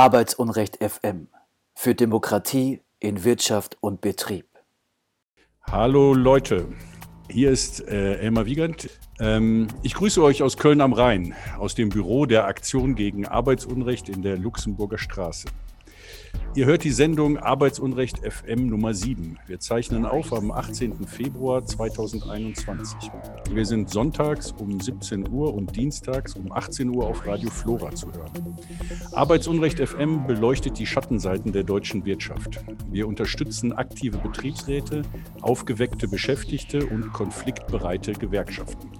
Arbeitsunrecht FM für Demokratie in Wirtschaft und Betrieb. Hallo Leute, hier ist äh, Elmar Wiegand. Ähm, ich grüße euch aus Köln am Rhein, aus dem Büro der Aktion gegen Arbeitsunrecht in der Luxemburger Straße. Ihr hört die Sendung Arbeitsunrecht FM Nummer 7. Wir zeichnen auf am 18. Februar 2021. Wir sind sonntags um 17 Uhr und dienstags um 18 Uhr auf Radio Flora zu hören. Arbeitsunrecht FM beleuchtet die Schattenseiten der deutschen Wirtschaft. Wir unterstützen aktive Betriebsräte, aufgeweckte Beschäftigte und konfliktbereite Gewerkschaften.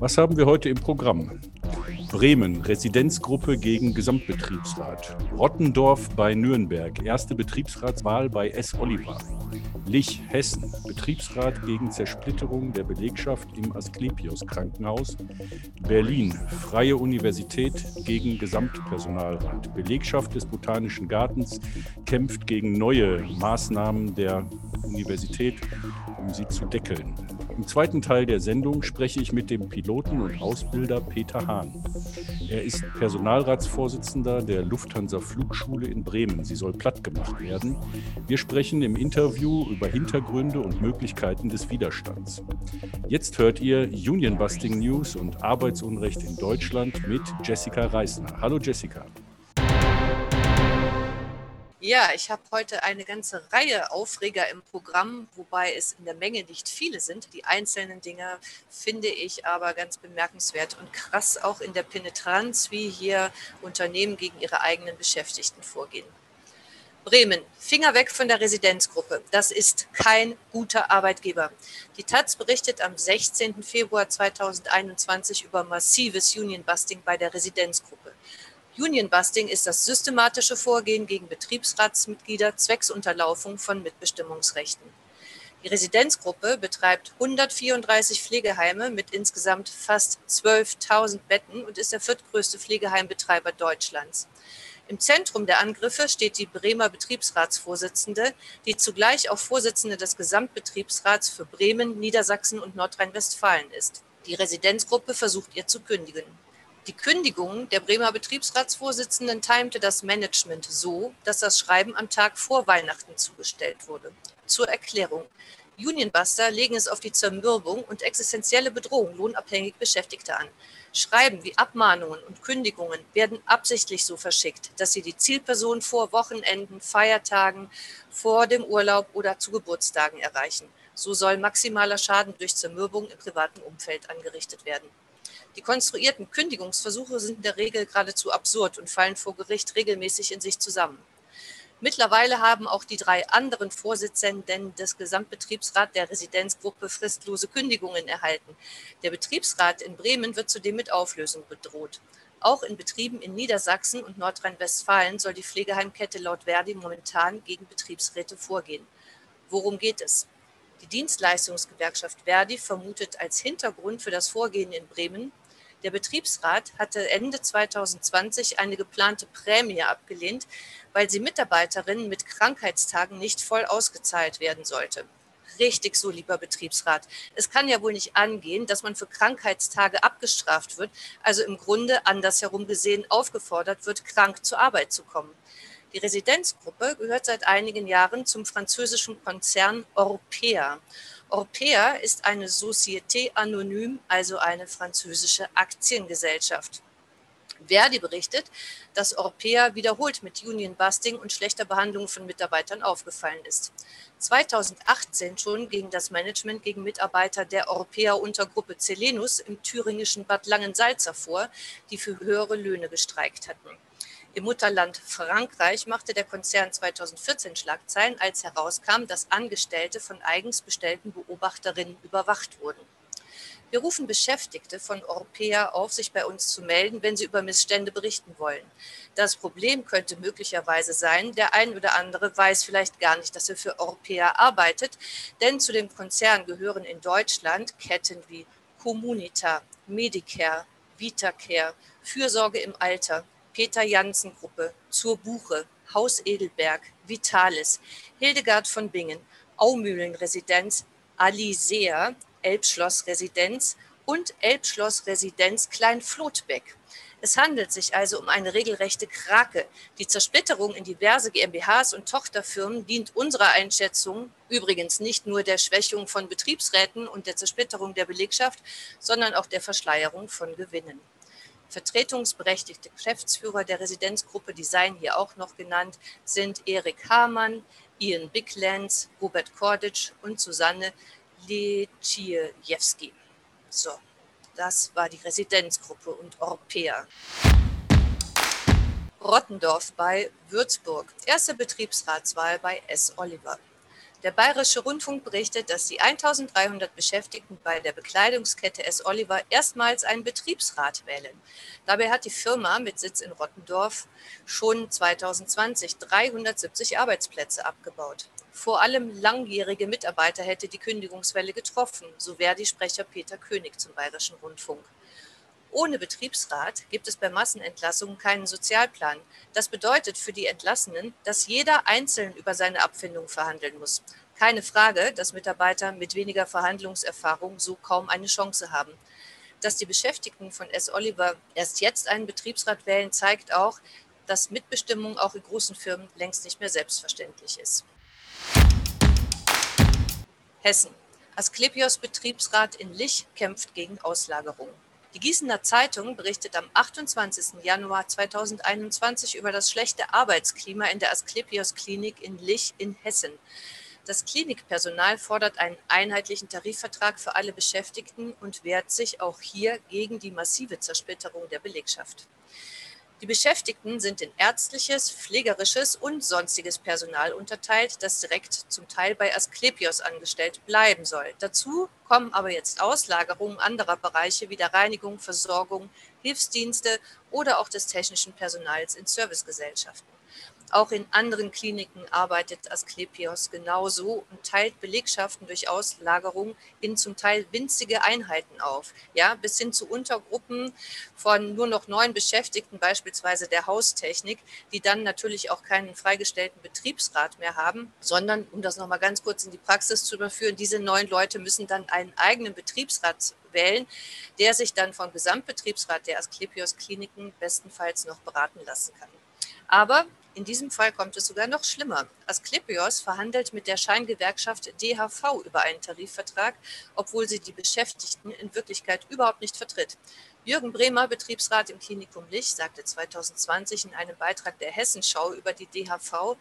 Was haben wir heute im Programm? Bremen, Residenzgruppe gegen Gesamtbetriebsrat. Rottendorf bei Nürnberg, erste Betriebsratswahl bei S. Oliver. Lich, Hessen, Betriebsrat gegen Zersplitterung der Belegschaft im Asklepios Krankenhaus. Berlin, Freie Universität gegen Gesamtpersonalrat. Belegschaft des Botanischen Gartens kämpft gegen neue Maßnahmen der Universität, um sie zu deckeln. Im zweiten Teil der Sendung spreche ich mit dem Piloten und Ausbilder Peter Hahn. Er ist Personalratsvorsitzender der Lufthansa Flugschule in Bremen. Sie soll plattgemacht werden. Wir sprechen im Interview über Hintergründe und Möglichkeiten des Widerstands. Jetzt hört ihr Union Busting News und Arbeitsunrecht in Deutschland mit Jessica Reisner. Hallo Jessica. Ja, ich habe heute eine ganze Reihe Aufreger im Programm, wobei es in der Menge nicht viele sind. Die einzelnen Dinge finde ich aber ganz bemerkenswert und krass auch in der Penetranz, wie hier Unternehmen gegen ihre eigenen Beschäftigten vorgehen. Bremen, Finger weg von der Residenzgruppe. Das ist kein guter Arbeitgeber. Die Taz berichtet am 16. Februar 2021 über massives Unionbusting bei der Residenzgruppe. Unionbusting ist das systematische Vorgehen gegen Betriebsratsmitglieder zwecks Unterlaufung von Mitbestimmungsrechten. Die Residenzgruppe betreibt 134 Pflegeheime mit insgesamt fast 12.000 Betten und ist der viertgrößte Pflegeheimbetreiber Deutschlands. Im Zentrum der Angriffe steht die Bremer Betriebsratsvorsitzende, die zugleich auch Vorsitzende des Gesamtbetriebsrats für Bremen, Niedersachsen und Nordrhein-Westfalen ist. Die Residenzgruppe versucht ihr zu kündigen. Die Kündigung der Bremer Betriebsratsvorsitzenden timte das Management so, dass das Schreiben am Tag vor Weihnachten zugestellt wurde. Zur Erklärung. Unionbuster legen es auf die Zermürbung und existenzielle Bedrohung lohnabhängig Beschäftigter an. Schreiben wie Abmahnungen und Kündigungen werden absichtlich so verschickt, dass sie die Zielperson vor Wochenenden, Feiertagen, vor dem Urlaub oder zu Geburtstagen erreichen. So soll maximaler Schaden durch Zermürbung im privaten Umfeld angerichtet werden. Die konstruierten Kündigungsversuche sind in der Regel geradezu absurd und fallen vor Gericht regelmäßig in sich zusammen. Mittlerweile haben auch die drei anderen Vorsitzenden des Gesamtbetriebsrats der Residenzgruppe fristlose Kündigungen erhalten. Der Betriebsrat in Bremen wird zudem mit Auflösung bedroht. Auch in Betrieben in Niedersachsen und Nordrhein-Westfalen soll die Pflegeheimkette laut Verdi momentan gegen Betriebsräte vorgehen. Worum geht es? Die Dienstleistungsgewerkschaft Verdi vermutet als Hintergrund für das Vorgehen in Bremen, der Betriebsrat hatte Ende 2020 eine geplante Prämie abgelehnt, weil sie Mitarbeiterinnen mit Krankheitstagen nicht voll ausgezahlt werden sollte. Richtig so, lieber Betriebsrat. Es kann ja wohl nicht angehen, dass man für Krankheitstage abgestraft wird, also im Grunde andersherum gesehen aufgefordert wird, krank zur Arbeit zu kommen. Die Residenzgruppe gehört seit einigen Jahren zum französischen Konzern Orpea. Orpea ist eine Société Anonyme, also eine französische Aktiengesellschaft. Verdi berichtet, dass Orpea wiederholt mit Unionbusting und schlechter Behandlung von Mitarbeitern aufgefallen ist. 2018 schon ging das Management gegen Mitarbeiter der Orpea-Untergruppe Celenus im thüringischen Bad Langensalza vor, die für höhere Löhne gestreikt hatten. Im Mutterland Frankreich machte der Konzern 2014 Schlagzeilen, als herauskam, dass Angestellte von eigens bestellten Beobachterinnen überwacht wurden. Wir rufen Beschäftigte von Orpea auf, sich bei uns zu melden, wenn sie über Missstände berichten wollen. Das Problem könnte möglicherweise sein, der ein oder andere weiß vielleicht gar nicht, dass er für Orpea arbeitet, denn zu dem Konzern gehören in Deutschland Ketten wie Communita, Medicare, VitaCare, Fürsorge im Alter, Peter Janssen Gruppe, zur Buche, Haus Edelberg, Vitalis, Hildegard von Bingen, Aumühlen Residenz, Alisea, Elbschloss Residenz und Elbschloss Residenz Kleinflotbeck. Es handelt sich also um eine regelrechte Krake. Die Zersplitterung in diverse GmbHs und Tochterfirmen dient unserer Einschätzung übrigens nicht nur der Schwächung von Betriebsräten und der Zersplitterung der Belegschaft, sondern auch der Verschleierung von Gewinnen. Vertretungsberechtigte Geschäftsführer der Residenzgruppe, die seien hier auch noch genannt, sind Erik Hamann, Ian Biglands, Robert Korditsch und Susanne Leciejewski. So, das war die Residenzgruppe und Orpea. Rottendorf bei Würzburg. Erste Betriebsratswahl bei S. Oliver. Der Bayerische Rundfunk berichtet, dass die 1300 Beschäftigten bei der Bekleidungskette S. Oliver erstmals einen Betriebsrat wählen. Dabei hat die Firma mit Sitz in Rottendorf schon 2020 370 Arbeitsplätze abgebaut. Vor allem langjährige Mitarbeiter hätte die Kündigungswelle getroffen, so Verdi-Sprecher Peter König zum Bayerischen Rundfunk. Ohne Betriebsrat gibt es bei Massenentlassungen keinen Sozialplan. Das bedeutet für die Entlassenen, dass jeder einzeln über seine Abfindung verhandeln muss. Keine Frage, dass Mitarbeiter mit weniger Verhandlungserfahrung so kaum eine Chance haben. Dass die Beschäftigten von S. Oliver erst jetzt einen Betriebsrat wählen, zeigt auch, dass Mitbestimmung auch in großen Firmen längst nicht mehr selbstverständlich ist. Hessen. Asklepios Betriebsrat in Lich kämpft gegen Auslagerung. Die Gießener Zeitung berichtet am 28. Januar 2021 über das schlechte Arbeitsklima in der Asklepios Klinik in Lich in Hessen. Das Klinikpersonal fordert einen einheitlichen Tarifvertrag für alle Beschäftigten und wehrt sich auch hier gegen die massive Zersplitterung der Belegschaft. Die Beschäftigten sind in ärztliches, pflegerisches und sonstiges Personal unterteilt, das direkt zum Teil bei Asklepios angestellt bleiben soll. Dazu kommen aber jetzt Auslagerungen anderer Bereiche wie der Reinigung, Versorgung, Hilfsdienste oder auch des technischen Personals in Servicegesellschaften. Auch in anderen Kliniken arbeitet Asklepios genauso und teilt Belegschaften durch Auslagerung in zum Teil winzige Einheiten auf, ja, bis hin zu Untergruppen von nur noch neun Beschäftigten, beispielsweise der Haustechnik, die dann natürlich auch keinen freigestellten Betriebsrat mehr haben, sondern, um das nochmal ganz kurz in die Praxis zu überführen, diese neun Leute müssen dann einen eigenen Betriebsrat wählen, der sich dann vom Gesamtbetriebsrat der Asklepios Kliniken bestenfalls noch beraten lassen kann. Aber in diesem Fall kommt es sogar noch schlimmer. Asklepios verhandelt mit der Scheingewerkschaft DHV über einen Tarifvertrag, obwohl sie die Beschäftigten in Wirklichkeit überhaupt nicht vertritt. Jürgen Bremer, Betriebsrat im Klinikum Lich, sagte 2020 in einem Beitrag der Hessenschau über die DHV,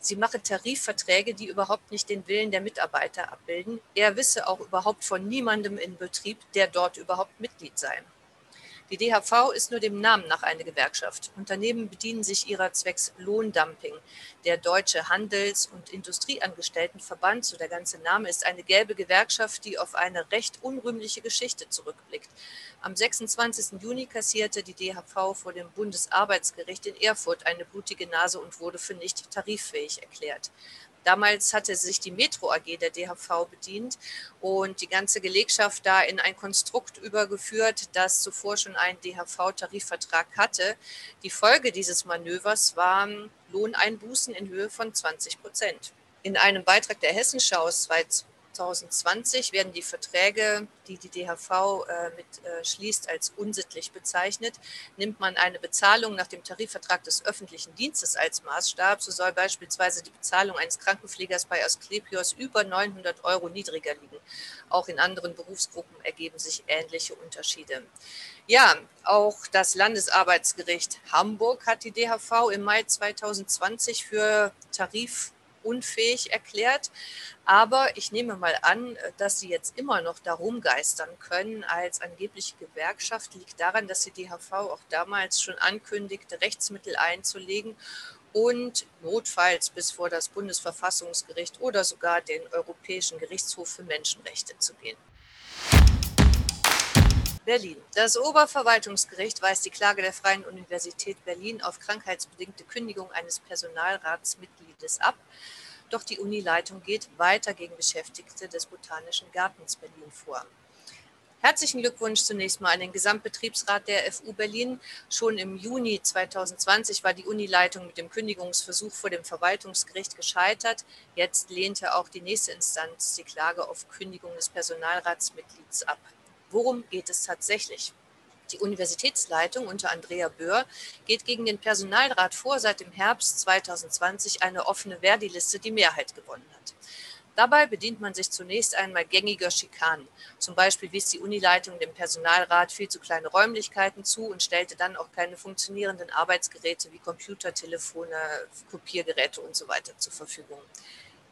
sie mache Tarifverträge, die überhaupt nicht den Willen der Mitarbeiter abbilden. Er wisse auch überhaupt von niemandem in Betrieb, der dort überhaupt Mitglied sei. Die DHV ist nur dem Namen nach eine Gewerkschaft. Unternehmen bedienen sich ihrer zwecks Lohndumping. Der Deutsche Handels- und Industrieangestelltenverband, so der ganze Name, ist eine gelbe Gewerkschaft, die auf eine recht unrühmliche Geschichte zurückblickt. Am 26. Juni kassierte die DHV vor dem Bundesarbeitsgericht in Erfurt eine blutige Nase und wurde für nicht tariffähig erklärt. Damals hatte sich die Metro AG der DHV bedient und die ganze Belegschaft da in ein Konstrukt übergeführt, das zuvor schon einen DHV-Tarifvertrag hatte. Die Folge dieses Manövers waren Lohneinbußen in Höhe von 20 Prozent. In einem Beitrag der Hessenschau 2020 werden die Verträge, die die DHV äh, mit äh, schließt, als unsittlich bezeichnet. Nimmt man eine Bezahlung nach dem Tarifvertrag des öffentlichen Dienstes als Maßstab, so soll beispielsweise die Bezahlung eines Krankenpflegers bei Asklepios über 900 Euro niedriger liegen. Auch in anderen Berufsgruppen ergeben sich ähnliche Unterschiede. Ja, auch das Landesarbeitsgericht Hamburg hat die DHV im Mai 2020 für Tarif unfähig erklärt. Aber ich nehme mal an, dass sie jetzt immer noch darum geistern können als angebliche Gewerkschaft, liegt daran, dass die DHV auch damals schon ankündigte, Rechtsmittel einzulegen und notfalls bis vor das Bundesverfassungsgericht oder sogar den Europäischen Gerichtshof für Menschenrechte zu gehen. Berlin. Das Oberverwaltungsgericht weist die Klage der Freien Universität Berlin auf krankheitsbedingte Kündigung eines Personalratsmitgliedes ab. Doch die Unileitung geht weiter gegen Beschäftigte des Botanischen Gartens Berlin vor. Herzlichen Glückwunsch zunächst mal an den Gesamtbetriebsrat der FU Berlin. Schon im Juni 2020 war die Unileitung mit dem Kündigungsversuch vor dem Verwaltungsgericht gescheitert. Jetzt lehnte auch die nächste Instanz die Klage auf Kündigung des Personalratsmitglieds ab. Worum geht es tatsächlich? Die Universitätsleitung unter Andrea Böhr geht gegen den Personalrat vor, seit dem Herbst 2020 eine offene Verdi-Liste die Mehrheit gewonnen hat. Dabei bedient man sich zunächst einmal gängiger Schikanen. Zum Beispiel wies die Unileitung dem Personalrat viel zu kleine Räumlichkeiten zu und stellte dann auch keine funktionierenden Arbeitsgeräte wie Computer, Telefone, Kopiergeräte und so weiter zur Verfügung.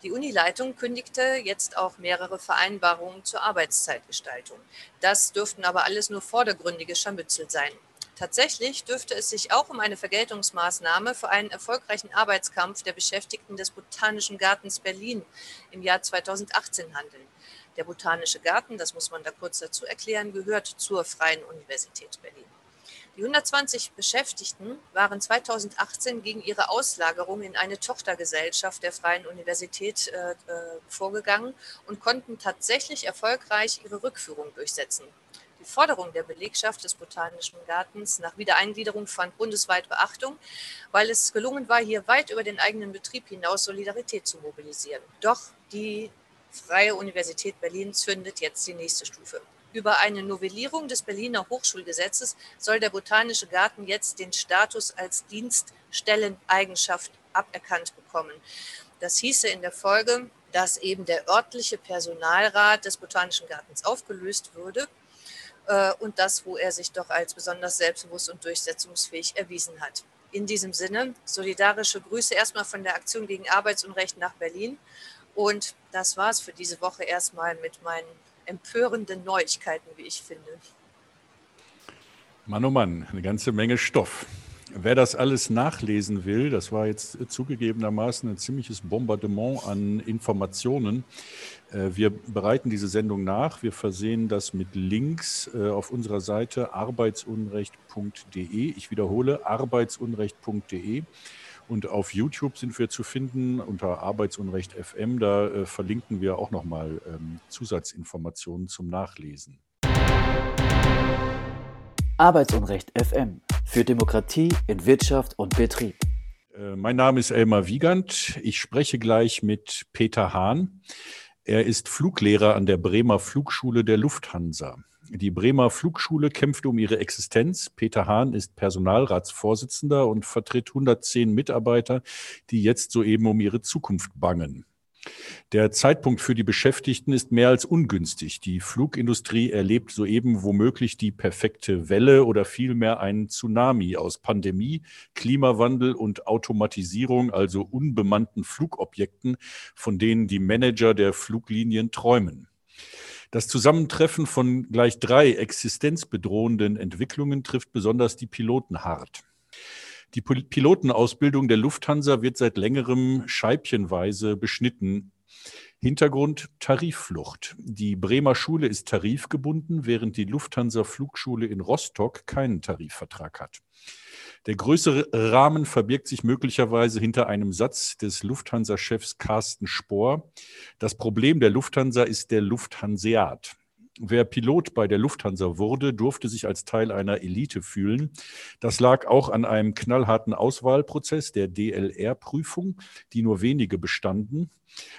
Die Unileitung kündigte jetzt auch mehrere Vereinbarungen zur Arbeitszeitgestaltung. Das dürften aber alles nur vordergründige Scharmützel sein. Tatsächlich dürfte es sich auch um eine Vergeltungsmaßnahme für einen erfolgreichen Arbeitskampf der Beschäftigten des Botanischen Gartens Berlin im Jahr 2018 handeln. Der Botanische Garten, das muss man da kurz dazu erklären, gehört zur Freien Universität Berlin. Die 120 Beschäftigten waren 2018 gegen ihre Auslagerung in eine Tochtergesellschaft der Freien Universität äh, äh vorgegangen und konnten tatsächlich erfolgreich ihre Rückführung durchsetzen. Die Forderung der Belegschaft des Botanischen Gartens nach Wiedereingliederung fand bundesweit Beachtung, weil es gelungen war, hier weit über den eigenen Betrieb hinaus Solidarität zu mobilisieren. Doch die Freie Universität Berlin zündet jetzt die nächste Stufe. Über eine Novellierung des Berliner Hochschulgesetzes soll der Botanische Garten jetzt den Status als Dienststelleneigenschaft aberkannt bekommen. Das hieße in der Folge, dass eben der örtliche Personalrat des Botanischen Gartens aufgelöst würde äh, und das, wo er sich doch als besonders selbstbewusst und durchsetzungsfähig erwiesen hat. In diesem Sinne, solidarische Grüße erstmal von der Aktion gegen Arbeitsunrecht nach Berlin. Und das war es für diese Woche erstmal mit meinen empörenden Neuigkeiten, wie ich finde. Mann, oh Mann, eine ganze Menge Stoff. Wer das alles nachlesen will, das war jetzt zugegebenermaßen ein ziemliches Bombardement an Informationen. Äh, wir bereiten diese Sendung nach. Wir versehen das mit Links äh, auf unserer Seite arbeitsunrecht.de. Ich wiederhole, arbeitsunrecht.de. Und auf YouTube sind wir zu finden unter Arbeitsunrecht FM. Da äh, verlinken wir auch nochmal ähm, Zusatzinformationen zum Nachlesen. Arbeitsunrecht FM für Demokratie in Wirtschaft und Betrieb. Äh, mein Name ist Elmar Wiegand. Ich spreche gleich mit Peter Hahn. Er ist Fluglehrer an der Bremer Flugschule der Lufthansa. Die Bremer Flugschule kämpft um ihre Existenz. Peter Hahn ist Personalratsvorsitzender und vertritt 110 Mitarbeiter, die jetzt soeben um ihre Zukunft bangen. Der Zeitpunkt für die Beschäftigten ist mehr als ungünstig. Die Flugindustrie erlebt soeben womöglich die perfekte Welle oder vielmehr einen Tsunami aus Pandemie, Klimawandel und Automatisierung, also unbemannten Flugobjekten, von denen die Manager der Fluglinien träumen. Das Zusammentreffen von gleich drei existenzbedrohenden Entwicklungen trifft besonders die Piloten hart. Die Pilotenausbildung der Lufthansa wird seit längerem scheibchenweise beschnitten. Hintergrund Tarifflucht. Die Bremer Schule ist tarifgebunden, während die Lufthansa Flugschule in Rostock keinen Tarifvertrag hat. Der größere Rahmen verbirgt sich möglicherweise hinter einem Satz des Lufthansa-Chefs Carsten Spohr. Das Problem der Lufthansa ist der Lufthanseat. Wer Pilot bei der Lufthansa wurde, durfte sich als Teil einer Elite fühlen. Das lag auch an einem knallharten Auswahlprozess der DLR-Prüfung, die nur wenige bestanden.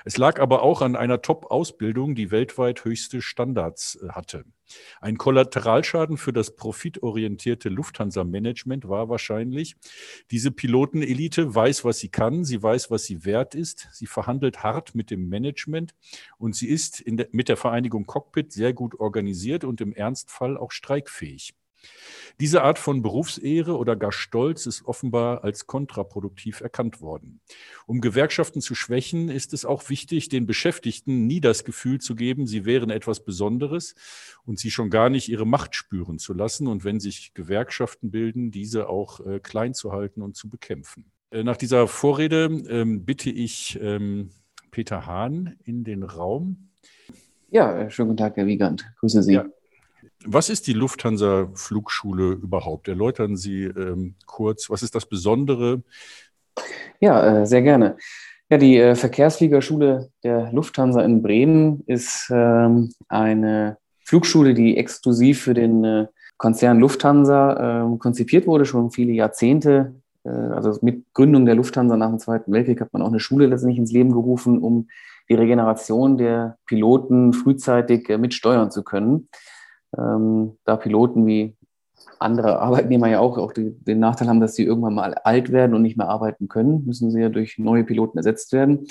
Es lag aber auch an einer Top-Ausbildung, die weltweit höchste Standards äh, hatte. Ein Kollateralschaden für das profitorientierte Lufthansa-Management war wahrscheinlich, diese Pilotenelite weiß, was sie kann, sie weiß, was sie wert ist, sie verhandelt hart mit dem Management und sie ist der, mit der Vereinigung Cockpit sehr gut organisiert und im Ernstfall auch streikfähig. Diese Art von Berufsehre oder gar Stolz ist offenbar als kontraproduktiv erkannt worden. Um Gewerkschaften zu schwächen, ist es auch wichtig, den Beschäftigten nie das Gefühl zu geben, sie wären etwas Besonderes und sie schon gar nicht ihre Macht spüren zu lassen und wenn sich Gewerkschaften bilden, diese auch äh, klein zu halten und zu bekämpfen. Äh, nach dieser Vorrede ähm, bitte ich ähm, Peter Hahn in den Raum. Ja, äh, schönen guten Tag, Herr Wiegand. Grüße Sie. Ja. Was ist die Lufthansa Flugschule überhaupt? Erläutern Sie ähm, kurz, was ist das Besondere? Ja, äh, sehr gerne. Ja, die äh, Verkehrsfliegerschule der Lufthansa in Bremen ist ähm, eine Flugschule, die exklusiv für den äh, Konzern Lufthansa ähm, konzipiert wurde, schon viele Jahrzehnte. Äh, also mit Gründung der Lufthansa nach dem Zweiten Weltkrieg hat man auch eine Schule letztendlich ins Leben gerufen, um die Regeneration der Piloten frühzeitig äh, mitsteuern zu können ähm, da Piloten wie andere Arbeitnehmer ja auch, auch die, den Nachteil haben, dass sie irgendwann mal alt werden und nicht mehr arbeiten können, müssen sie ja durch neue Piloten ersetzt werden.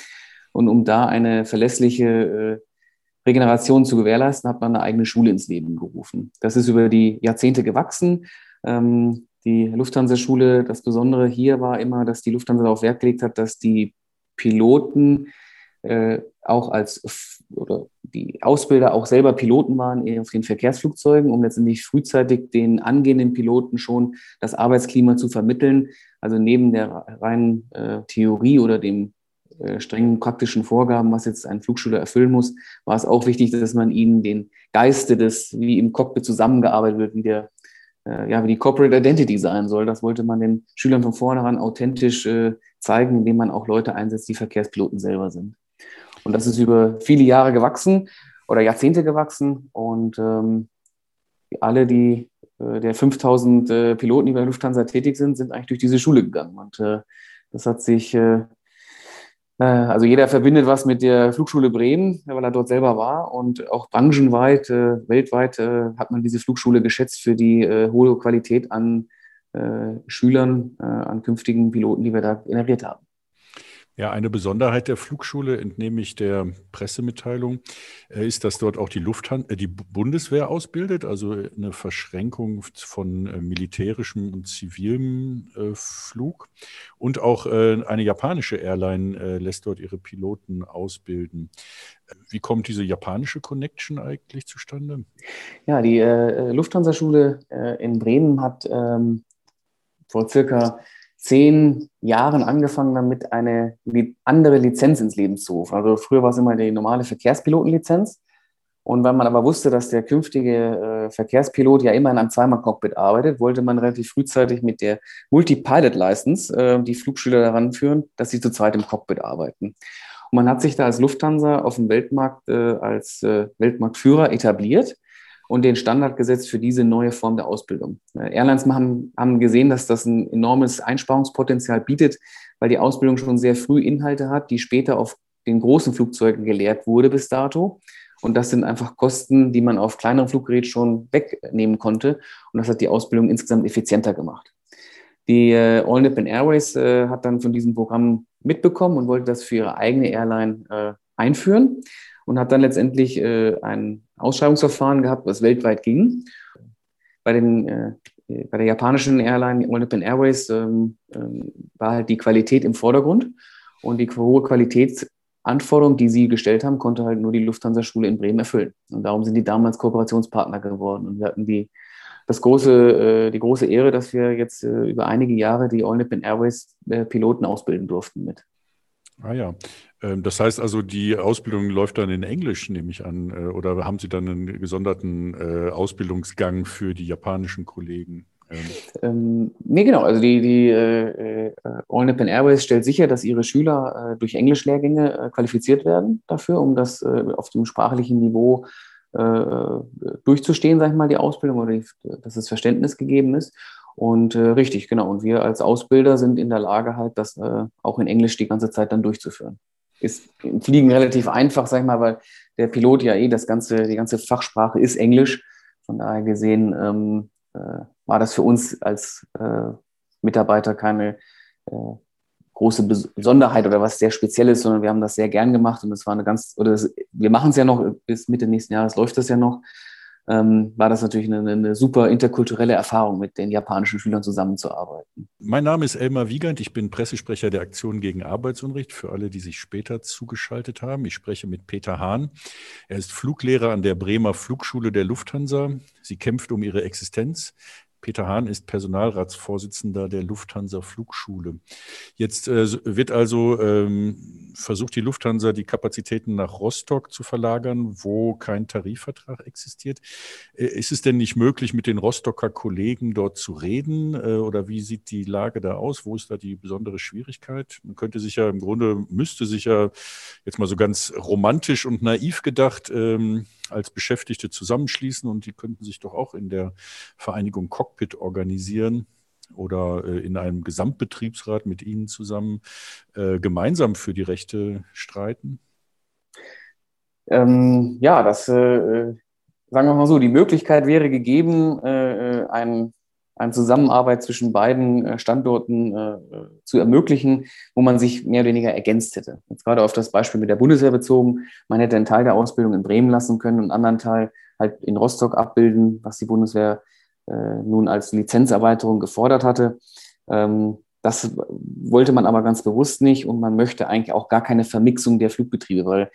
Und um da eine verlässliche äh, Regeneration zu gewährleisten, hat man eine eigene Schule ins Leben gerufen. Das ist über die Jahrzehnte gewachsen. Ähm, die Lufthansa-Schule, das Besondere hier war immer, dass die Lufthansa darauf Wert gelegt hat, dass die Piloten äh, auch als oder die Ausbilder auch selber Piloten waren auf den Verkehrsflugzeugen, um letztendlich frühzeitig den angehenden Piloten schon das Arbeitsklima zu vermitteln. Also neben der reinen äh, Theorie oder dem äh, strengen praktischen Vorgaben, was jetzt ein Flugschüler erfüllen muss, war es auch wichtig, dass man ihnen den Geiste des, wie im Cockpit zusammengearbeitet wird, wie der äh, ja, wie die Corporate Identity sein soll. Das wollte man den Schülern von vornherein authentisch äh, zeigen, indem man auch Leute einsetzt, die Verkehrspiloten selber sind. Und das ist über viele Jahre gewachsen oder Jahrzehnte gewachsen. Und ähm, alle die äh, der 5000 äh, Piloten, die bei Lufthansa tätig sind, sind eigentlich durch diese Schule gegangen. Und äh, das hat sich, äh, äh, also jeder verbindet was mit der Flugschule Bremen, weil er dort selber war. Und auch branchenweit, äh, weltweit hat man diese Flugschule geschätzt für die hohe Qualität an Schülern, an künftigen Piloten, die wir da generiert haben. Ja, eine Besonderheit der Flugschule, entnehme ich der Pressemitteilung, äh, ist, dass dort auch die Lufthansa, äh, die Bundeswehr ausbildet, also eine Verschränkung von äh, militärischem und zivilem Flug. Und auch eine japanische Airline lässt dort ihre Piloten ausbilden. Wie kommt diese japanische Connection eigentlich zustande? Ja, die Lufthansa-Schule in Bremen hat ähm, vor circa zehn Jahren angefangen damit, eine andere Lizenz ins Leben zu rufen. Also früher war es immer die normale Verkehrspilotenlizenz. Und weil man aber wusste, dass der künftige äh, Verkehrspilot ja immer in einem Zweimal-Cockpit arbeitet, wollte man relativ frühzeitig mit der Multi-Pilot-License äh, die Flugschüler daran führen, dass sie zu zweit im Cockpit arbeiten. Und man hat sich da als Lufthansa auf dem Weltmarkt äh, als äh, Weltmarktführer etabliert und den Standard gesetzt für diese neue Form der Ausbildung. Äh, Airlines haben, haben gesehen, dass das ein enormes Einsparungspotenzial bietet, weil die Ausbildung schon sehr früh Inhalte hat, die später auf den großen Flugzeugen gelehrt wurde bis dato. Und das sind einfach Kosten, die man auf kleineren Fluggeräten schon wegnehmen konnte. Und das hat die Ausbildung insgesamt effizienter gemacht. Die äh, All Nippon Airways äh, hat dann von diesem Programm mitbekommen und wollte das für ihre eigene Airline äh, einführen und hat dann letztendlich äh, ein Ausschreibungsverfahren gehabt, was weltweit ging. Bei, den, äh, bei der japanischen Airline All Nippon Airways ähm, ähm, war halt die Qualität im Vordergrund und die hohe Qualitätsanforderung, die sie gestellt haben, konnte halt nur die Lufthansa-Schule in Bremen erfüllen. Und darum sind die damals Kooperationspartner geworden. Und wir hatten die, das große, äh, die große Ehre, dass wir jetzt äh, über einige Jahre die All Nippon Airways äh, Piloten ausbilden durften mit. Ah ja, das heißt also, die Ausbildung läuft dann in Englisch, nehme ich an, äh, oder haben Sie dann einen gesonderten äh, Ausbildungsgang für die japanischen Kollegen? Ähm, ähm nee, genau. Also die, die äh, äh, All Nippon Airways stellt sicher, dass ihre Schüler äh, durch Englischlehrgänge äh, qualifiziert werden dafür, um das auf dem sprachlichen Niveau durchzustehen, sage ich mal, die Ausbildung oder die, dass das Verständnis gegeben ist. Und richtig, genau. Und wir als Ausbilder sind in der Lage, halt das auch in Englisch die ganze Zeit dann durchzuführen ist Fliegen relativ einfach, sag ich mal, weil der Pilot ja eh das ganze, die ganze Fachsprache ist Englisch. Von daher gesehen ähm, äh, war das für uns als äh, Mitarbeiter keine äh, große Besonderheit oder was sehr Spezielles, sondern wir haben das sehr gern gemacht und es war eine ganz, oder das, wir machen es ja noch bis Mitte nächsten Jahres läuft das ja noch ähm, war das natürlich eine, eine, super interkulturelle Erfahrung, mit den japanischen Schülern zusammenzuarbeiten. Mein Name ist Elmar Wiegand, ich bin Pressesprecher der Aktion gegen Arbeitsunrecht für alle, die sich später zugeschaltet haben. Ich spreche mit Peter Hahn. Er ist Fluglehrer an der Bremer Flugschule der Lufthansa. Sie kämpft um ihre Existenz. Peter Hahn ist Personalratsvorsitzender der Lufthansa Flugschule. Jetzt äh, wird also ähm, versucht die Lufthansa, die Kapazitäten nach Rostock zu verlagern, wo kein Tarifvertrag existiert. Äh, ist es denn nicht möglich, mit den Rostocker Kollegen dort zu reden? Äh, oder wie sieht die Lage da aus? Wo ist da die besondere Schwierigkeit? Man könnte sich ja im Grunde, müsste sich ja jetzt mal so ganz romantisch und naiv gedacht, ähm, als Beschäftigte zusammenschließen und die könnten sich doch auch in der Vereinigung Cockpit organisieren oder äh, in einem Gesamtbetriebsrat mit Ihnen zusammen äh, gemeinsam für die Rechte streiten? Ähm, ja, das, äh, sagen wir mal so, die Möglichkeit wäre gegeben, äh, äh, ein eine Zusammenarbeit zwischen beiden äh, Standorten äh, zu ermöglichen, wo man sich mehr oder weniger ergänzt hätte. Jetzt gerade auf das Beispiel mit der Bundeswehr bezogen. Man hätte einen Teil der Ausbildung in Bremen lassen können und einen anderen Teil halt in Rostock abbilden, was die Bundeswehr äh, nun als Lizenzerweiterung gefordert hatte. Ähm, das wollte man aber ganz bewusst nicht und man möchte eigentlich auch gar keine Vermixung der Flugbetriebe, weil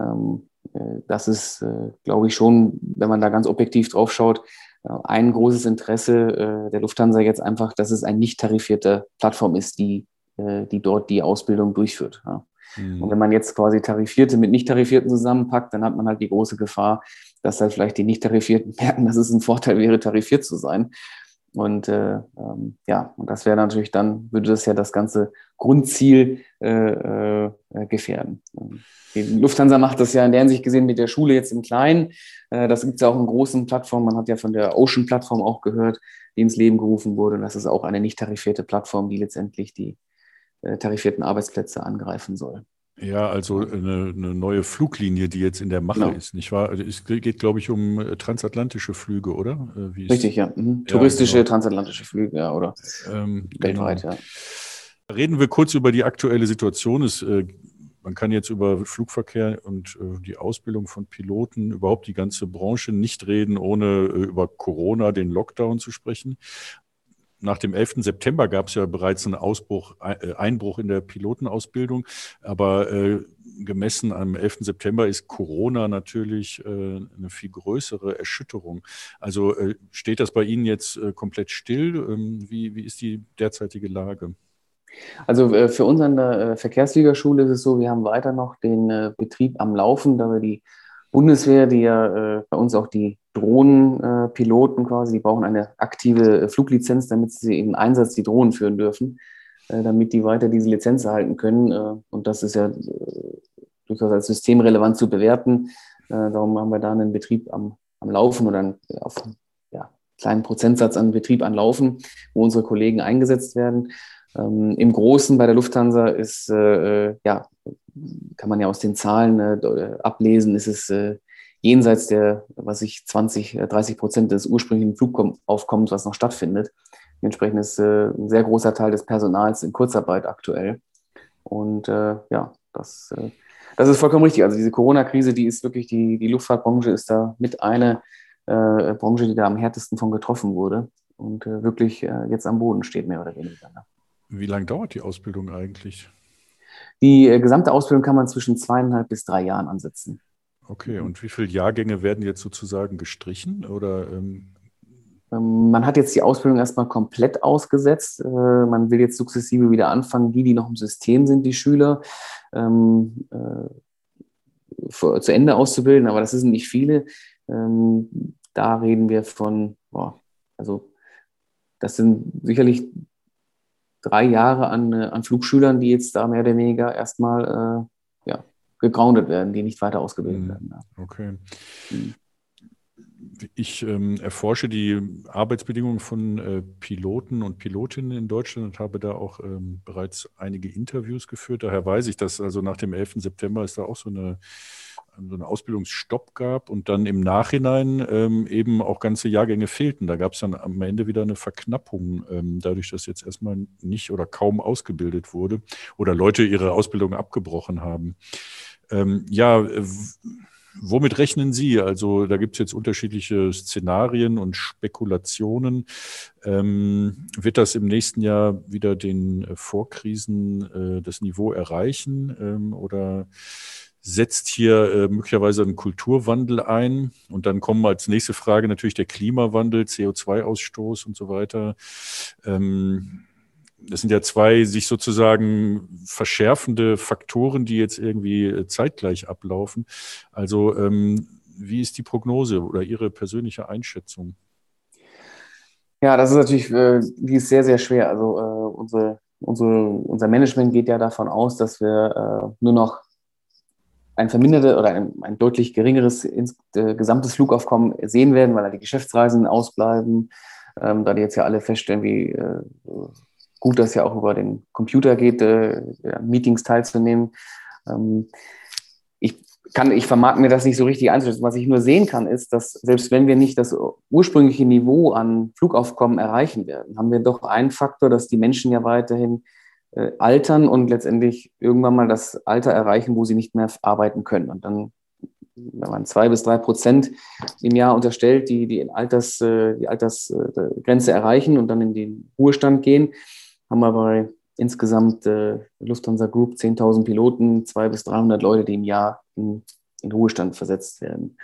ähm, äh, das ist, äh, glaube ich, schon, wenn man da ganz objektiv drauf schaut, äh, ein großes Interesse der Lufthansa jetzt einfach, dass es eine nicht tarifierte Plattform ist, die, die dort die Ausbildung durchführt. Mhm. Und wenn man jetzt quasi Tarifierte mit Nicht-Tarifierten zusammenpackt, dann hat man halt die große Gefahr, dass halt vielleicht die Nicht-Tarifierten merken, dass es ein Vorteil wäre, tarifiert zu sein. Und äh, ähm, ja, und das wäre natürlich dann, würde das ja das ganze Grundziel äh, äh, gefährden. Die Lufthansa macht das ja in der Hinsicht gesehen mit der Schule jetzt im Kleinen. Äh, das gibt es ja auch in großen Plattformen. Man hat ja von der Ocean-Plattform auch gehört, die ins Leben gerufen wurde. Und das ist auch eine nicht tarifierte Plattform, die letztendlich die äh, tarifierten Arbeitsplätze angreifen soll. Ja, also eine, eine, neue Fluglinie, die jetzt in der Mache genau. ist, nicht wahr? Also es geht, glaube ich, um äh, transatlantische Flüge, oder? Wie Richtig, ja. Mhm. Touristische ja, genau. transatlantische Flüge, ja, oder ähm, weltweit, genau. ja. Reden wir kurz über die aktuelle Situation. Es, äh, man kann jetzt über Flugverkehr und äh, die Ausbildung von Piloten, überhaupt die ganze Branche nicht reden, ohne äh, über Corona, den Lockdown zu sprechen nach dem 11. September gab es ja bereits einen Ausbruch, äh, Einbruch in der Pilotenausbildung. Aber äh, gemessen am 11. September ist Corona natürlich äh, eine viel größere Erschütterung. Also steht das bei Ihnen jetzt komplett still? Ähm, wie, wie ist die derzeitige Lage? Also für uns an der Verkehrsligaschule ist es so, wir haben weiter noch den Betrieb am Laufen, da wir die Bundeswehr, die ja bei uns auch die Drohnenpiloten äh, quasi, die brauchen eine aktive Fluglizenz, damit sie im Einsatz die Drohnen führen dürfen, äh, damit die weiter diese Lizenz erhalten können. Äh, und das ist ja äh, durchaus als systemrelevant zu bewerten. Äh, darum haben wir da einen Betrieb am, am Laufen oder einen, auf ja, kleinen Prozentsatz an Betrieb an Laufen, wo unsere Kollegen eingesetzt werden. Ähm, Im Großen bei der Lufthansa ist, äh, ja, kann man ja aus den Zahlen äh, ablesen, ist es äh, jenseits der, was ich 20, 30 Prozent des ursprünglichen Flugaufkommens, was noch stattfindet. Dementsprechend ist äh, ein sehr großer Teil des Personals in Kurzarbeit aktuell. Und äh, ja, das, äh, das ist vollkommen richtig. Also diese Corona-Krise, die ist wirklich, die, die Luftfahrtbranche ist da mit eine äh, Branche, die da am härtesten von getroffen wurde und äh, wirklich äh, jetzt am Boden steht, mehr oder weniger. Ne? Wie lange dauert die Ausbildung eigentlich? Die äh, gesamte Ausbildung kann man zwischen zweieinhalb bis drei Jahren ansetzen. Okay, und wie viele Jahrgänge werden jetzt sozusagen gestrichen? Oder, ähm ähm, man hat jetzt die Ausbildung erstmal komplett ausgesetzt. Äh, man will jetzt sukzessive wieder anfangen, die, die noch im System sind, die Schüler, ähm, äh, für, zu Ende auszubilden, aber das sind nicht viele. Ähm, da reden wir von, boah, also das sind sicherlich drei Jahre an, äh, an Flugschülern, die jetzt da mehr oder weniger erstmal äh, gegroundet werden, die nicht weiter ausgebildet mhm. werden. Okay. Mhm. Ich ähm, erforsche die Arbeitsbedingungen von äh, Piloten und Pilotinnen in Deutschland und habe da auch ähm, bereits einige Interviews geführt. Daher weiß ich, dass also nach dem 11. September ist da auch so eine so einen Ausbildungsstopp gab und dann im Nachhinein ähm, eben auch ganze Jahrgänge fehlten. Da gab es dann am Ende wieder eine Verknappung, ähm, dadurch, dass jetzt erstmal nicht oder kaum ausgebildet wurde oder Leute ihre Ausbildung abgebrochen haben. Ähm, ja, womit rechnen Sie? Also da gibt es jetzt unterschiedliche Szenarien und Spekulationen. Ähm, wird das im nächsten Jahr wieder den äh, Vorkrisen äh, das Niveau erreichen ähm, oder setzt hier äh, möglicherweise einen Kulturwandel ein. Und dann kommen als nächste Frage natürlich der Klimawandel, CO2-Ausstoß und so weiter. Ähm, das sind ja zwei sich sozusagen verschärfende Faktoren, die jetzt irgendwie äh, zeitgleich ablaufen. Also ähm, wie ist die Prognose oder Ihre persönliche Einschätzung? Ja, das ist natürlich, äh, die ist sehr, sehr schwer. Also äh, unsere, unsere, unser Management geht ja davon aus, dass wir äh, nur noch ein vermindertes oder ein, ein, deutlich geringeres ins, äh, gesamtes Flugaufkommen sehen werden, weil da die Geschäftsreisen ausbleiben, ähm, da die jetzt ja alle feststellen, wie äh, gut das ja auch über den Computer geht, äh, Meetings teilzunehmen. Ähm, ich kann, ich vermag mir das nicht so richtig einzuschätzen. Was ich nur sehen kann, ist, dass selbst wenn wir nicht das ursprüngliche Niveau an Flugaufkommen erreichen werden, haben wir doch einen Faktor, dass die Menschen ja weiterhin äh, altern und letztendlich irgendwann mal das Alter erreichen, wo sie nicht mehr arbeiten können. Und dann, wenn man zwei bis drei Prozent im Jahr unterstellt, die die Alters, äh, die Altersgrenze erreichen und dann in den Ruhestand gehen, haben wir bei insgesamt äh, Lufthansa Group 10.000 Piloten, zwei bis 300 Leute, die im Jahr in, in Ruhestand versetzt werden.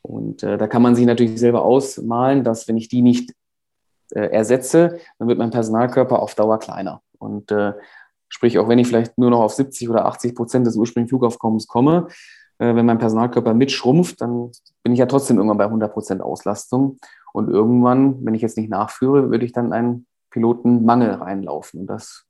Und äh, da kann man sich natürlich selber ausmalen, dass wenn ich die nicht äh, ersetze, dann wird mein Personalkörper auf Dauer kleiner. Und äh, sprich, auch wenn ich vielleicht nur noch auf 70 oder 80 Prozent des ursprünglichen Flugaufkommens komme, äh, wenn mein Personalkörper mitschrumpft, dann bin ich ja trotzdem irgendwann bei 100 Prozent Auslastung. Und irgendwann, wenn ich jetzt nicht nachführe, würde ich dann einen Pilotenmangel reinlaufen. Und das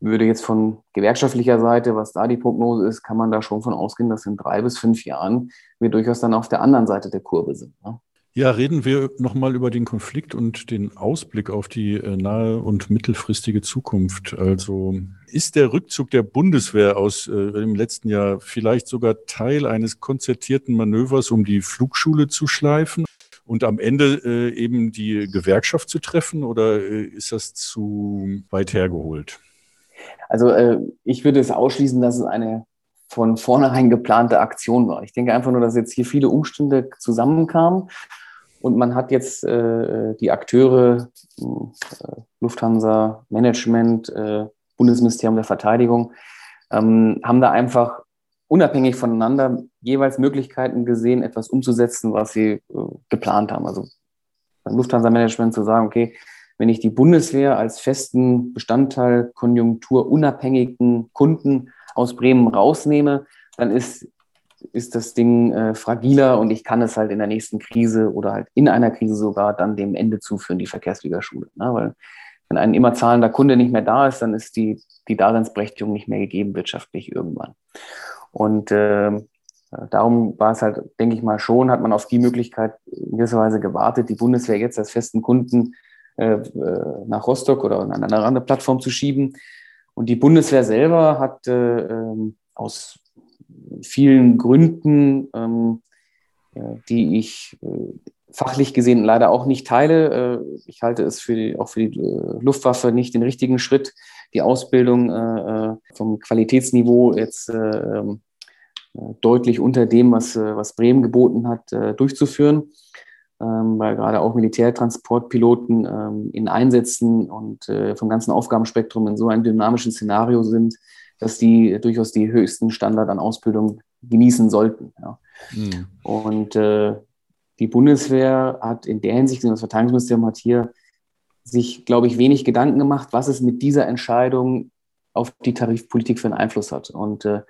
würde jetzt von gewerkschaftlicher Seite, was da die Prognose ist, kann man da schon von ausgehen, dass in drei bis fünf Jahren wir durchaus dann auf der anderen Seite der Kurve sind. Ne? Ja, reden wir nochmal über den Konflikt und den Ausblick auf die äh, nahe und mittelfristige Zukunft. Also ist der Rückzug der Bundeswehr aus äh, dem letzten Jahr vielleicht sogar Teil eines konzertierten Manövers, um die Flugschule zu schleifen? Und am Ende äh, eben die Gewerkschaft zu treffen oder äh, ist das zu weit hergeholt? Also äh, ich würde es ausschließen, dass es eine von vornherein geplante Aktion war. Ich denke einfach nur, dass jetzt hier viele Umstände zusammenkamen und man hat jetzt äh, die Akteure, äh, Lufthansa, Management, äh, Bundesministerium der Verteidigung, ähm, haben da einfach unabhängig voneinander jeweils Möglichkeiten gesehen, etwas umzusetzen, was sie äh, geplant haben. Also beim Lufthansa-Management zu sagen, okay, wenn ich die Bundeswehr als festen Bestandteil konjunkturunabhängigen Kunden aus Bremen rausnehme, dann ist ist das Ding äh, fragiler und ich kann es halt in der nächsten Krise oder halt in einer Krise sogar dann dem Ende zuführen, die Verkehrsfliegerschule. Ne? Weil wenn ein immer zahlender Kunde nicht mehr da ist, dann ist die, die Daseinsberechtigung nicht mehr gegeben wirtschaftlich irgendwann. Und äh, darum war es halt, denke ich mal schon, hat man auf die Möglichkeit in gewisser Weise gewartet, die Bundeswehr jetzt als festen Kunden äh, äh nach Rostock oder an eine andere Plattform zu schieben. Und die Bundeswehr selber hat äh, ähm, aus vielen Gründen, ähm, die ich äh, fachlich gesehen leider auch nicht teile. Äh, ich halte es für die, auch für die äh, Luftwaffe nicht den richtigen Schritt, die Ausbildung äh, vom Qualitätsniveau jetzt äh, ähm, deutlich unter dem, was, was Bremen geboten hat, durchzuführen. Ähm, weil gerade auch Militärtransportpiloten ähm, in Einsätzen und vom ganzen Aufgabenspektrum in so einem dynamischen Szenario sind, dass die durchaus die höchsten Standard an Ausbildung genießen sollten. Ja. Mhm. Und äh, die Bundeswehr hat in der Hinsicht, das Verteidigungsministerium hat hier sich, glaube ich, wenig Gedanken gemacht, was es mit dieser Entscheidung auf die Tarifpolitik für einen Einfluss hat. Und äh,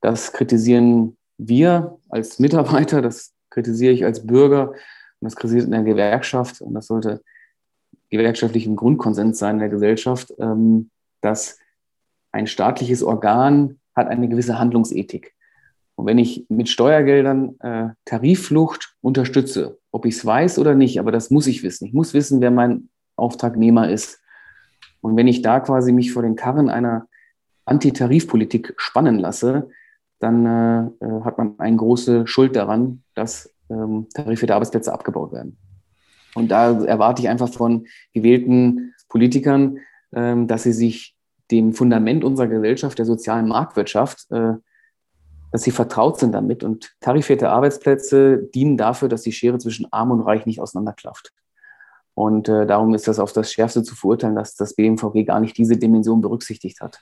das kritisieren wir als Mitarbeiter, das kritisiere ich als Bürger und das kritisiert in der Gewerkschaft und das sollte gewerkschaftlich ein Grundkonsens sein in der Gesellschaft, ähm, dass ein staatliches Organ hat eine gewisse Handlungsethik. Und wenn ich mit Steuergeldern äh, Tarifflucht unterstütze, ob ich es weiß oder nicht, aber das muss ich wissen. Ich muss wissen, wer mein Auftragnehmer ist. Und wenn ich da quasi mich vor den Karren einer Antitarifpolitik spannen lasse, dann äh, äh hat man eine große Schuld daran, dass ähm, tarifierte Arbeitsplätze abgebaut werden. Und da erwarte ich einfach von gewählten Politikern, ähm, dass sie sich dem Fundament unserer Gesellschaft, der sozialen Marktwirtschaft, äh, dass sie vertraut sind damit. Und tarifierte Arbeitsplätze dienen dafür, dass die Schere zwischen Arm und Reich nicht auseinanderklafft. Und äh, darum ist das auf das Schärfste zu verurteilen, dass das BMVG gar nicht diese Dimension berücksichtigt hat.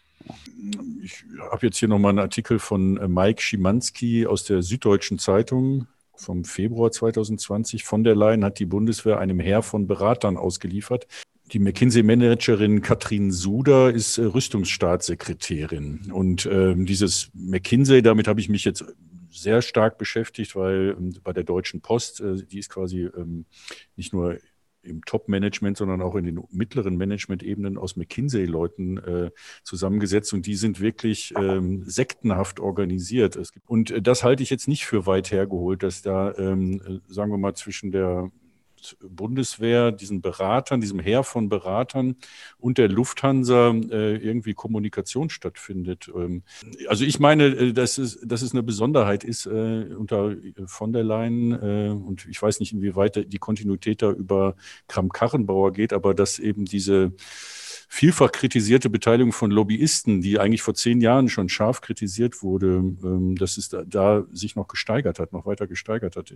Ich habe jetzt hier nochmal einen Artikel von äh, Mike Schimanski aus der Süddeutschen Zeitung vom Februar 2020. Von der Leyen hat die Bundeswehr einem Heer von Beratern ausgeliefert, die McKinsey-Managerin Katrin Suder ist äh, Rüstungsstaatssekretärin. Und ähm, dieses McKinsey, damit habe ich mich jetzt sehr stark beschäftigt, weil ähm, bei der Deutschen Post, äh, die ist quasi ähm, nicht nur im Top-Management, sondern auch in den mittleren Management-Ebenen aus McKinsey-Leuten äh, zusammengesetzt und die sind wirklich ähm, sektenhaft organisiert. und äh, das halte ich jetzt nicht für weit hergeholt, dass da, ähm, äh, sagen wir mal, zwischen der Bundeswehr, diesen Beratern, diesem Heer von Beratern und der Lufthansa äh, irgendwie Kommunikation stattfindet. Ähm, also ich meine, äh, dass es, dass es eine Besonderheit ist äh, unter von der Leyen und ich weiß nicht, inwieweit die Kontinuität da über Kram-Karrenbauer geht, aber dass eben diese vielfach kritisierte Beteiligung von Lobbyisten, die eigentlich vor zehn Jahren schon scharf kritisiert wurde, ähm, dass es da, da sich noch gesteigert hat, noch weiter gesteigert hat.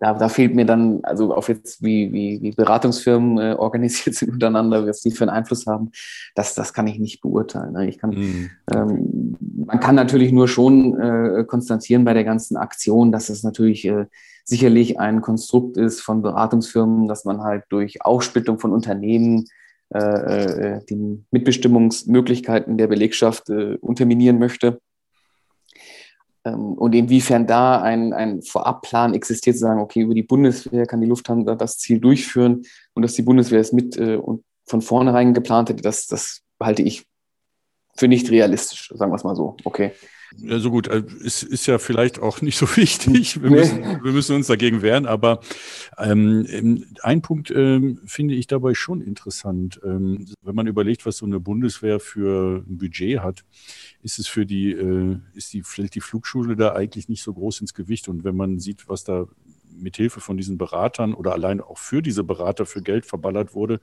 Da, da, fehlt mir dann, also auch jetzt, wie, wie, wie Beratungsfirmen äh, organisiert sind untereinander, was die für einen Einfluss haben, das, das kann ich nicht beurteilen. Ne? Ich kann, mhm. ähm, man kann natürlich nur schon äh, konstatieren bei der ganzen Aktion, dass es natürlich äh, sicherlich ein Konstrukt ist von Beratungsfirmen, dass man halt durch Aufsplittung von Unternehmen äh, äh, die Mitbestimmungsmöglichkeiten der Belegschaft äh, unterminieren möchte. Ähm, und inwiefern da ein, ein Vorabplan existiert, zu sagen, okay, über die Bundeswehr kann die Lufthansa das Ziel durchführen und dass die Bundeswehr es mit und von vornherein geplant hätte, das, das halte ich für nicht realistisch, sagen wir es mal so. Okay. Ja, so gut, es ist ja vielleicht auch nicht so wichtig. Wir müssen, wir müssen uns dagegen wehren, aber ähm, ein Punkt ähm, finde ich dabei schon interessant. Ähm, wenn man überlegt, was so eine Bundeswehr für ein Budget hat, ist es für die, äh, ist die, fällt die Flugschule da eigentlich nicht so groß ins Gewicht. Und wenn man sieht, was da mithilfe von diesen Beratern oder allein auch für diese Berater für Geld verballert wurde,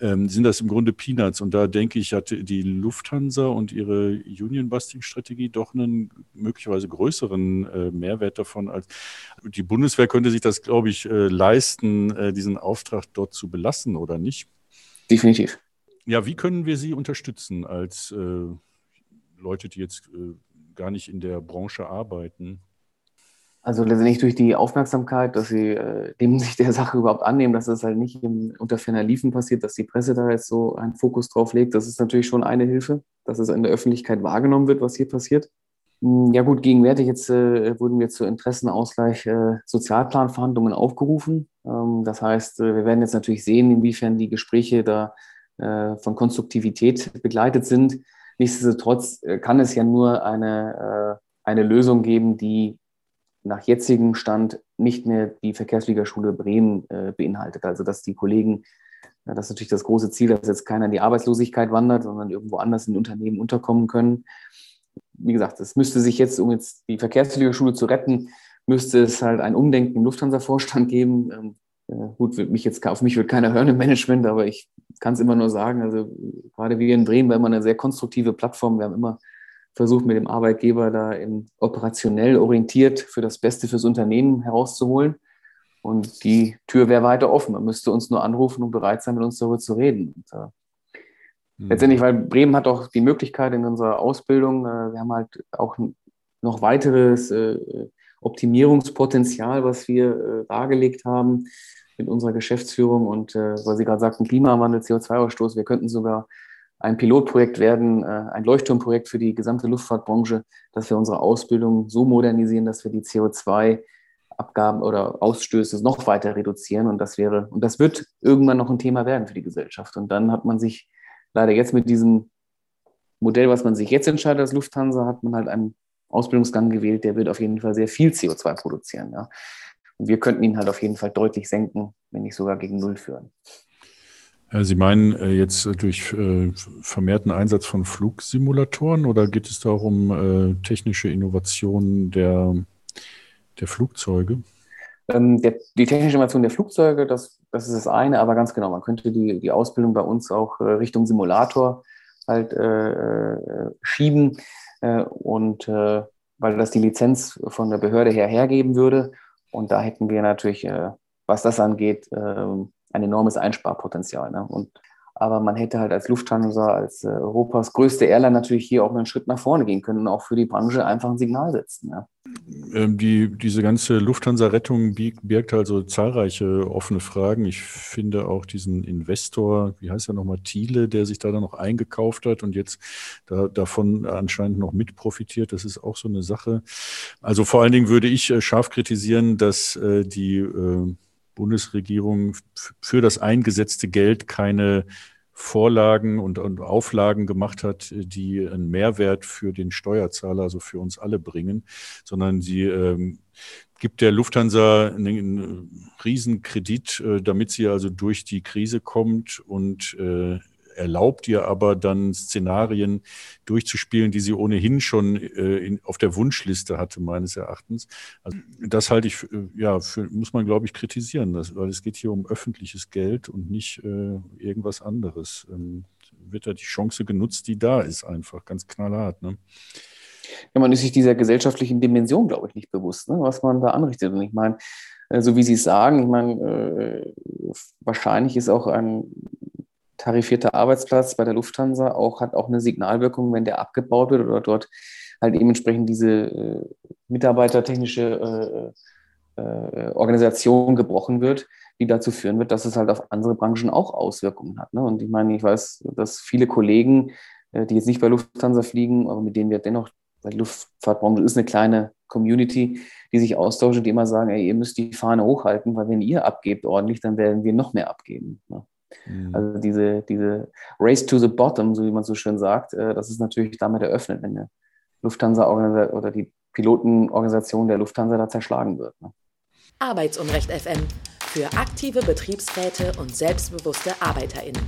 ähm, sind das im Grunde Peanuts. Und da denke ich, hat die Lufthansa und ihre Union-Busting-Strategie doch einen möglicherweise größeren äh, Mehrwert davon als die Bundeswehr könnte sich das, glaube ich, äh, leisten, äh, diesen Auftrag dort zu belassen oder nicht? Definitiv. Ja, wie können wir Sie unterstützen als äh, Leute, die jetzt äh, gar nicht in der Branche arbeiten? Also letztendlich durch die Aufmerksamkeit, dass sie äh, dem sich der Sache überhaupt annehmen, dass es halt nicht im, unter ferner Liefen passiert, dass die Presse da jetzt so einen Fokus drauf legt, das ist natürlich schon eine Hilfe, dass es in der Öffentlichkeit wahrgenommen wird, was hier passiert. Hm, ja gut, gegenwärtig jetzt äh, wurden wir zur Interessenausgleich äh, Sozialplanverhandlungen aufgerufen. Ähm, das heißt, äh, wir werden jetzt natürlich sehen, inwiefern die Gespräche da äh, von Konstruktivität begleitet sind. Nichtsdestotrotz äh, kann es ja nur eine, eine Lösung geben, die nach jetzigem Stand nicht mehr die Verkehrsfliegerschule Bremen äh, beinhaltet. Also dass die Kollegen, ja, das ist natürlich das große Ziel, dass jetzt keiner in die Arbeitslosigkeit wandert, sondern irgendwo anders in Unternehmen unterkommen können. Wie gesagt, es müsste sich jetzt, um jetzt die Verkehrsfliegerschule zu retten, müsste es halt ein Umdenken im Lufthansa-Vorstand geben. Ähm, äh, gut, mich jetzt, auf mich wird keiner hören im Management, aber ich kann es immer nur sagen, also gerade wir in Bremen, wir haben eine sehr konstruktive Plattform, wir haben immer versucht mit dem Arbeitgeber da in operationell orientiert für das Beste fürs Unternehmen herauszuholen. Und die Tür wäre weiter offen. Man müsste uns nur anrufen und bereit sein, mit uns darüber zu reden. Und, äh, mhm. Letztendlich, weil Bremen hat auch die Möglichkeit in unserer Ausbildung, äh, wir haben halt auch noch weiteres äh, Optimierungspotenzial, was wir äh, dargelegt haben mit unserer Geschäftsführung. Und äh, weil Sie gerade sagten, Klimawandel, CO2-Ausstoß, wir könnten sogar ein Pilotprojekt werden, äh, ein Leuchtturmprojekt für die gesamte Luftfahrtbranche, dass wir unsere Ausbildung so modernisieren, dass wir die CO2-Abgaben oder Ausstöße noch weiter reduzieren. Und das wäre, und das wird irgendwann noch ein Thema werden für die Gesellschaft. Und dann hat man sich leider jetzt mit diesem Modell, was man sich jetzt entscheidet als Lufthansa, hat man halt einen Ausbildungsgang gewählt, der wird auf jeden Fall sehr viel CO2 produzieren. Ja. Und wir könnten ihn halt auf jeden Fall deutlich senken, wenn nicht sogar gegen Null führen. Sie meinen äh, jetzt durch äh, vermehrten Einsatz von Flugsimulatoren oder geht es da um äh, technische Innovationen der, der Flugzeuge? Ähm, die technische Innovation der Flugzeuge, das, das ist das eine, aber ganz genau, man könnte die, die Ausbildung bei uns auch Richtung Simulator halt äh, schieben äh, und äh, weil das die Lizenz von der Behörde her hergeben würde. Und da hätten wir natürlich, was das angeht, ähm, ein enormes Einsparpotenzial. Ne? Und, aber man hätte halt als Lufthansa, als äh, Europas größte Airline natürlich hier auch einen Schritt nach vorne gehen können und auch für die Branche einfach ein Signal setzen. Ähm, die, diese ganze Lufthansa-Rettung birgt also zahlreiche offene Fragen. Ich finde auch diesen Investor, wie heißt er nochmal, Thiele, der sich da dann noch eingekauft hat und jetzt da, davon anscheinend noch mit profitiert. Das ist auch so eine Sache. Also vor allen Dingen würde ich äh, scharf kritisieren, dass äh, die äh, Bundesregierung für das eingesetzte Geld keine Vorlagen und, und, Auflagen gemacht hat, die einen Mehrwert für den Steuerzahler, also für uns alle bringen, sondern sie ähm, gibt der Lufthansa einen, einen Riesenkredit, äh, damit sie also durch die Krise kommt und äh, erlaubt ihr aber dann Szenarien durchzuspielen, die sie ohnehin schon äh, in, auf der Wunschliste hatte, meines Erachtens. Also das halte ich, äh, ja, für, muss man, glaube ich, kritisieren, das, weil es geht hier um öffentliches Geld und nicht äh, irgendwas anderes. Ähm, wird da die Chance genutzt, die da ist, einfach ganz knallhart. Ne? Ja, man ist sich dieser gesellschaftlichen Dimension, glaube ich, nicht bewusst, ne, was man da anrichtet. Und ich meine, äh, so wie Sie es sagen, ich meine, äh, wahrscheinlich ist auch ein tarifierter Arbeitsplatz bei der Lufthansa auch, hat auch eine Signalwirkung, wenn der abgebaut wird oder dort halt dementsprechend diese äh, mitarbeitertechnische äh, äh, Organisation gebrochen wird, die dazu führen wird, dass es halt auf andere Branchen auch Auswirkungen hat. Ne? Und ich meine, ich weiß, dass viele Kollegen, äh, die jetzt nicht bei Lufthansa fliegen, aber mit denen wir dennoch, weil die Luftfahrtbranche ist eine kleine Community, die sich austauschen, die immer sagen, ey, ihr müsst die Fahne hochhalten, weil wenn ihr abgebt ordentlich, dann werden wir noch mehr abgeben. Ne? Mhm. Also diese, diese Race to the Bottom, so wie man so schön sagt, äh, das ist natürlich damit eröffnet, wenn eine Lufthansa oder die Pilotenorganisation der Lufthansa da zerschlagen wird. Ne? Arbeitsunrecht FM für aktive Betriebsräte und selbstbewusste ArbeiterInnen.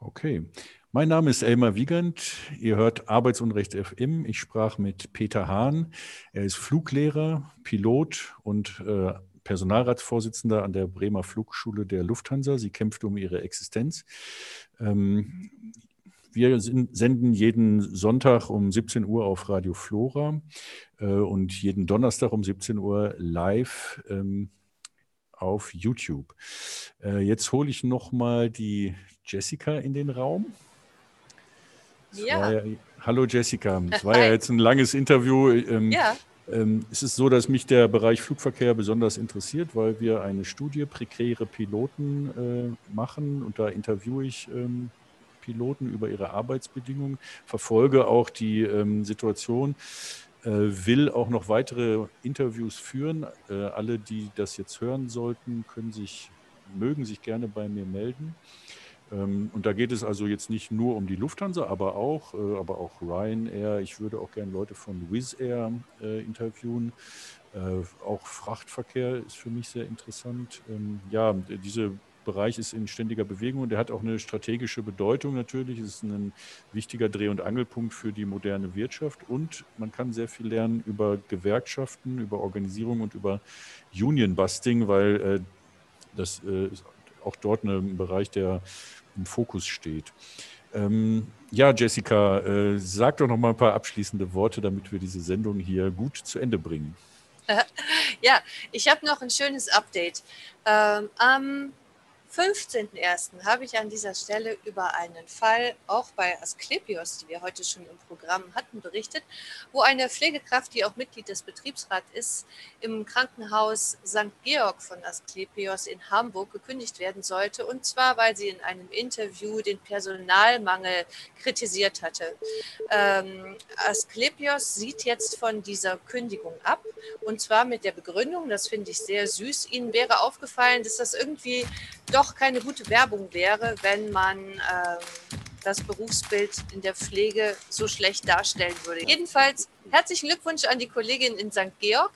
Okay. Mein Name ist Elmar Wiegand. Ihr hört Arbeitsunrecht FM. Ich sprach mit Peter Hahn. Er ist Fluglehrer, Pilot und äh, Personalratsvorsitzender an der Bremer Flugschule der Lufthansa. Sie kämpft um ihre Existenz. Ähm, wir sind, senden jeden Sonntag um 17 Uhr auf Radio Flora äh, und jeden Donnerstag um 17 Uhr live ähm, auf YouTube. Äh, jetzt hole ich noch mal die Jessica in den Raum. Ja. ja. Hallo Jessica. Es war ja jetzt ein langes Interview. Ähm, ja. Ähm, es ist so, dass mich der Bereich Flugverkehr besonders interessiert, weil wir eine Studie prekäre Piloten äh, machen und da interviewe ich ähm, Piloten über ihre Arbeitsbedingungen, verfolge auch die ähm, Situation, äh, will auch noch weitere Interviews führen. Äh, alle, die das jetzt hören sollten, können sich, mögen sich gerne bei mir melden. Ähm, und da geht es also jetzt nicht nur um die Lufthansa, aber auch, äh, aber auch Ryanair. Ich würde auch gerne Leute von Wizz Air äh, interviewen. Äh, auch Frachtverkehr ist für mich sehr interessant. Ähm, ja, dieser Bereich ist in ständiger Bewegung und der hat auch eine strategische Bedeutung natürlich. Es ist ein wichtiger Dreh- und Angelpunkt für die moderne Wirtschaft und man kann sehr viel lernen über Gewerkschaften, über Organisierung und über Union-Busting, weil das ist auch dort ein Bereich, der im Fokus steht. Ähm, ja, Jessica, äh, sag doch noch mal ein paar abschließende Worte, damit wir diese Sendung hier gut zu Ende bringen. Ja, ich habe noch ein schönes Update. Ähm, am 15.01. habe ich an dieser Stelle über einen Fall auch bei Asklepios, die wir heute schon im Programm hatten, berichtet, wo eine Pflegekraft, die auch Mitglied des Betriebsrats ist, im Krankenhaus St. Georg von Asklepios in Hamburg gekündigt werden sollte. Und zwar, weil sie in einem Interview den Personalmangel kritisiert hatte. Ähm, Asklepios sieht jetzt von dieser Kündigung ab. Und zwar mit der Begründung, das finde ich sehr süß, ihnen wäre aufgefallen, dass das irgendwie doch doch keine gute Werbung wäre, wenn man ähm, das Berufsbild in der Pflege so schlecht darstellen würde. Jedenfalls herzlichen Glückwunsch an die Kollegin in St. Georg.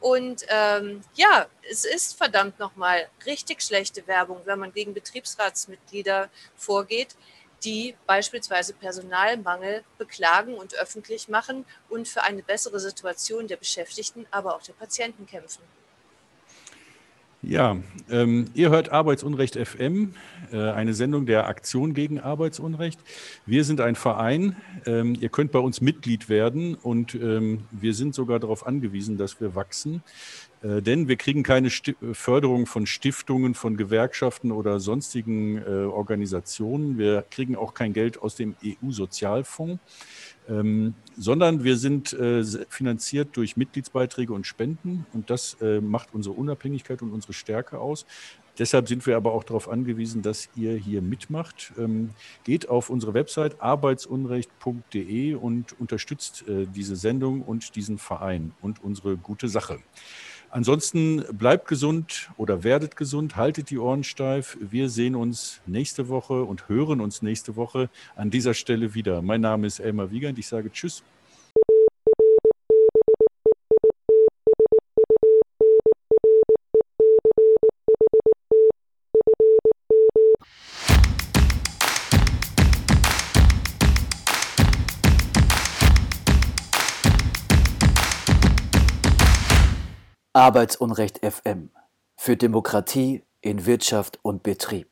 Und ähm, ja, es ist verdammt nochmal richtig schlechte Werbung, wenn man gegen Betriebsratsmitglieder vorgeht, die beispielsweise Personalmangel beklagen und öffentlich machen und für eine bessere Situation der Beschäftigten, aber auch der Patienten kämpfen. Ja, ähm, ihr hört Arbeitsunrecht FM, äh, eine Sendung der Aktion gegen Arbeitsunrecht. Wir sind ein Verein. Ähm, ihr könnt bei uns Mitglied werden und ähm, wir sind sogar darauf angewiesen, dass wir wachsen. Äh, denn wir kriegen keine Sti Förderung von Stiftungen, von Gewerkschaften oder sonstigen äh, Organisationen. Wir kriegen auch kein Geld aus dem EU-Sozialfonds ähm, sondern wir sind äh, finanziert durch Mitgliedsbeiträge und Spenden und das äh, macht unsere Unabhängigkeit und unsere Stärke aus. Deshalb sind wir aber auch darauf angewiesen, dass ihr hier mitmacht. Ähm, geht auf unsere Website arbeitsunrecht.de und unterstützt äh, diese Sendung und diesen Verein und unsere gute Sache. Ansonsten bleibt gesund oder werdet gesund, haltet die Ohren steif. Wir sehen uns nächste Woche und hören uns nächste Woche an dieser Stelle wieder. Mein Name ist Elmar Wiegand. Ich sage Tschüss. Arbeitsunrecht FM für Demokratie in Wirtschaft und Betrieb.